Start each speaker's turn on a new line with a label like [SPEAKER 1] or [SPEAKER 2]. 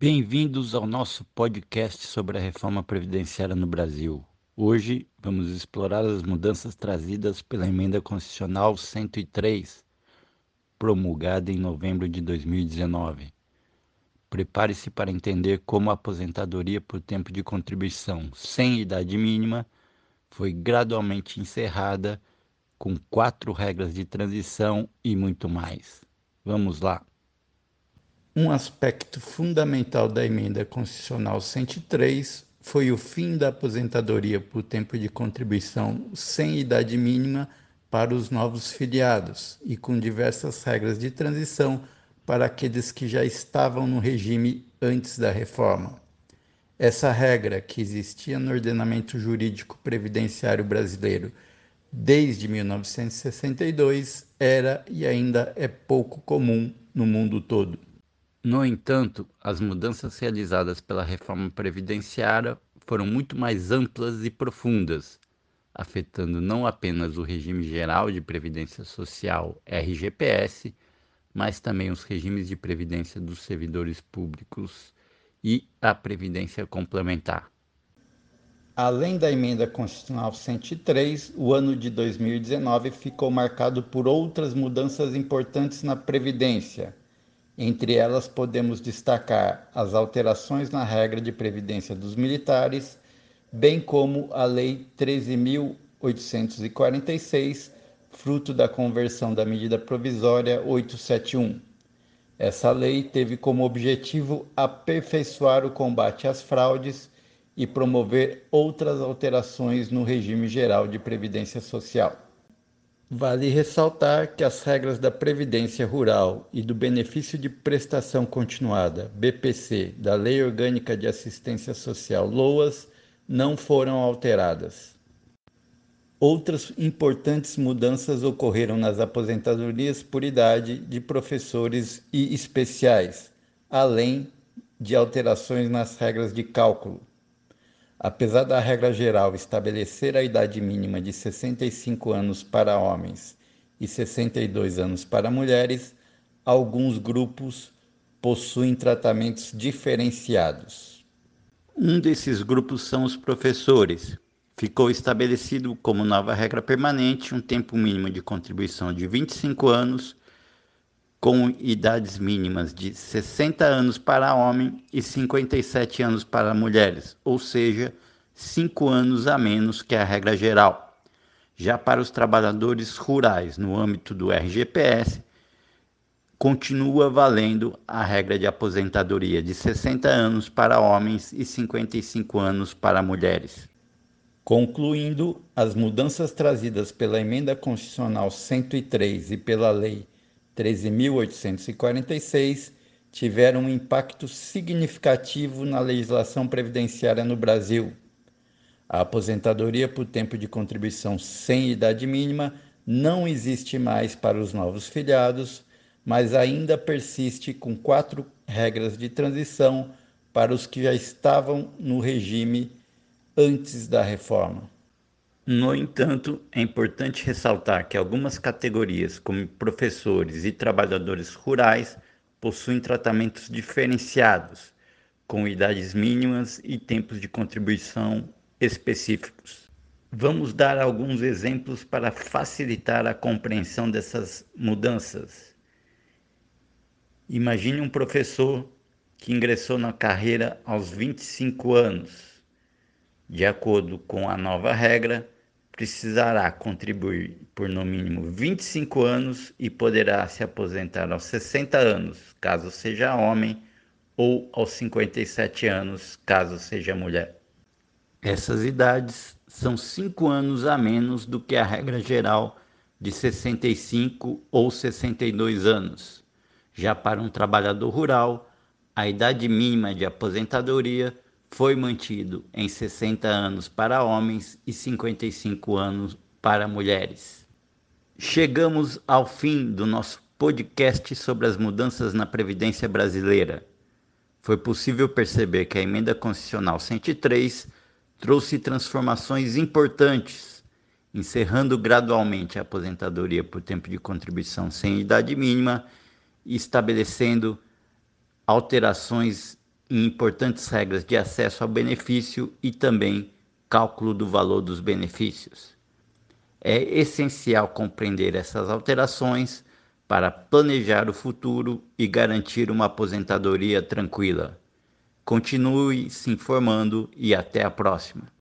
[SPEAKER 1] Bem-vindos ao nosso podcast sobre a reforma previdenciária no Brasil. Hoje vamos explorar as mudanças trazidas pela Emenda Constitucional 103, promulgada em novembro de 2019. Prepare-se para entender como a aposentadoria por tempo de contribuição sem idade mínima foi gradualmente encerrada com quatro regras de transição e muito mais. Vamos lá.
[SPEAKER 2] Um aspecto fundamental da emenda constitucional 103 foi o fim da aposentadoria por tempo de contribuição sem idade mínima para os novos filiados e com diversas regras de transição para aqueles que já estavam no regime antes da reforma. Essa regra, que existia no ordenamento jurídico previdenciário brasileiro desde 1962, era e ainda é pouco comum no mundo todo.
[SPEAKER 1] No entanto, as mudanças realizadas pela reforma previdenciária foram muito mais amplas e profundas, afetando não apenas o regime geral de previdência social RGPS, mas também os regimes de previdência dos servidores públicos e a previdência complementar.
[SPEAKER 2] Além da emenda constitucional 103, o ano de 2019 ficou marcado por outras mudanças importantes na previdência. Entre elas, podemos destacar as alterações na regra de previdência dos militares, bem como a Lei 13.846, fruto da conversão da medida provisória 871. Essa lei teve como objetivo aperfeiçoar o combate às fraudes e promover outras alterações no regime geral de previdência social. Vale ressaltar que as regras da Previdência Rural e do Benefício de Prestação Continuada, BPC, da Lei Orgânica de Assistência Social, LOAS, não foram alteradas. Outras importantes mudanças ocorreram nas aposentadorias por idade de professores e especiais, além de alterações nas regras de cálculo, Apesar da regra geral estabelecer a idade mínima de 65 anos para homens e 62 anos para mulheres, alguns grupos possuem tratamentos diferenciados.
[SPEAKER 1] Um desses grupos são os professores. Ficou estabelecido como nova regra permanente um tempo mínimo de contribuição de 25 anos com idades mínimas de 60 anos para homem e 57 anos para mulheres, ou seja, 5 anos a menos que a regra geral. Já para os trabalhadores rurais, no âmbito do RGPS, continua valendo a regra de aposentadoria de 60 anos para homens e 55 anos para mulheres.
[SPEAKER 2] Concluindo, as mudanças trazidas pela Emenda Constitucional 103 e pela Lei 13.846 tiveram um impacto significativo na legislação previdenciária no Brasil. A aposentadoria por tempo de contribuição sem idade mínima não existe mais para os novos filiados, mas ainda persiste com quatro regras de transição para os que já estavam no regime antes da reforma.
[SPEAKER 1] No entanto, é importante ressaltar que algumas categorias, como professores e trabalhadores rurais, possuem tratamentos diferenciados, com idades mínimas e tempos de contribuição específicos. Vamos dar alguns exemplos para facilitar a compreensão dessas mudanças. Imagine um professor que ingressou na carreira aos 25 anos. De acordo com a nova regra, precisará contribuir por no mínimo 25 anos e poderá se aposentar aos 60 anos, caso seja homem, ou aos 57 anos, caso seja mulher. Essas idades são 5 anos a menos do que a regra geral de 65 ou 62 anos. Já para um trabalhador rural, a idade mínima de aposentadoria foi mantido em 60 anos para homens e 55 anos para mulheres. Chegamos ao fim do nosso podcast sobre as mudanças na Previdência Brasileira. Foi possível perceber que a Emenda Constitucional 103 trouxe transformações importantes, encerrando gradualmente a aposentadoria por tempo de contribuição sem idade mínima e estabelecendo alterações em importantes regras de acesso ao benefício e também cálculo do valor dos benefícios. É essencial compreender essas alterações para planejar o futuro e garantir uma aposentadoria tranquila. Continue se informando e até a próxima.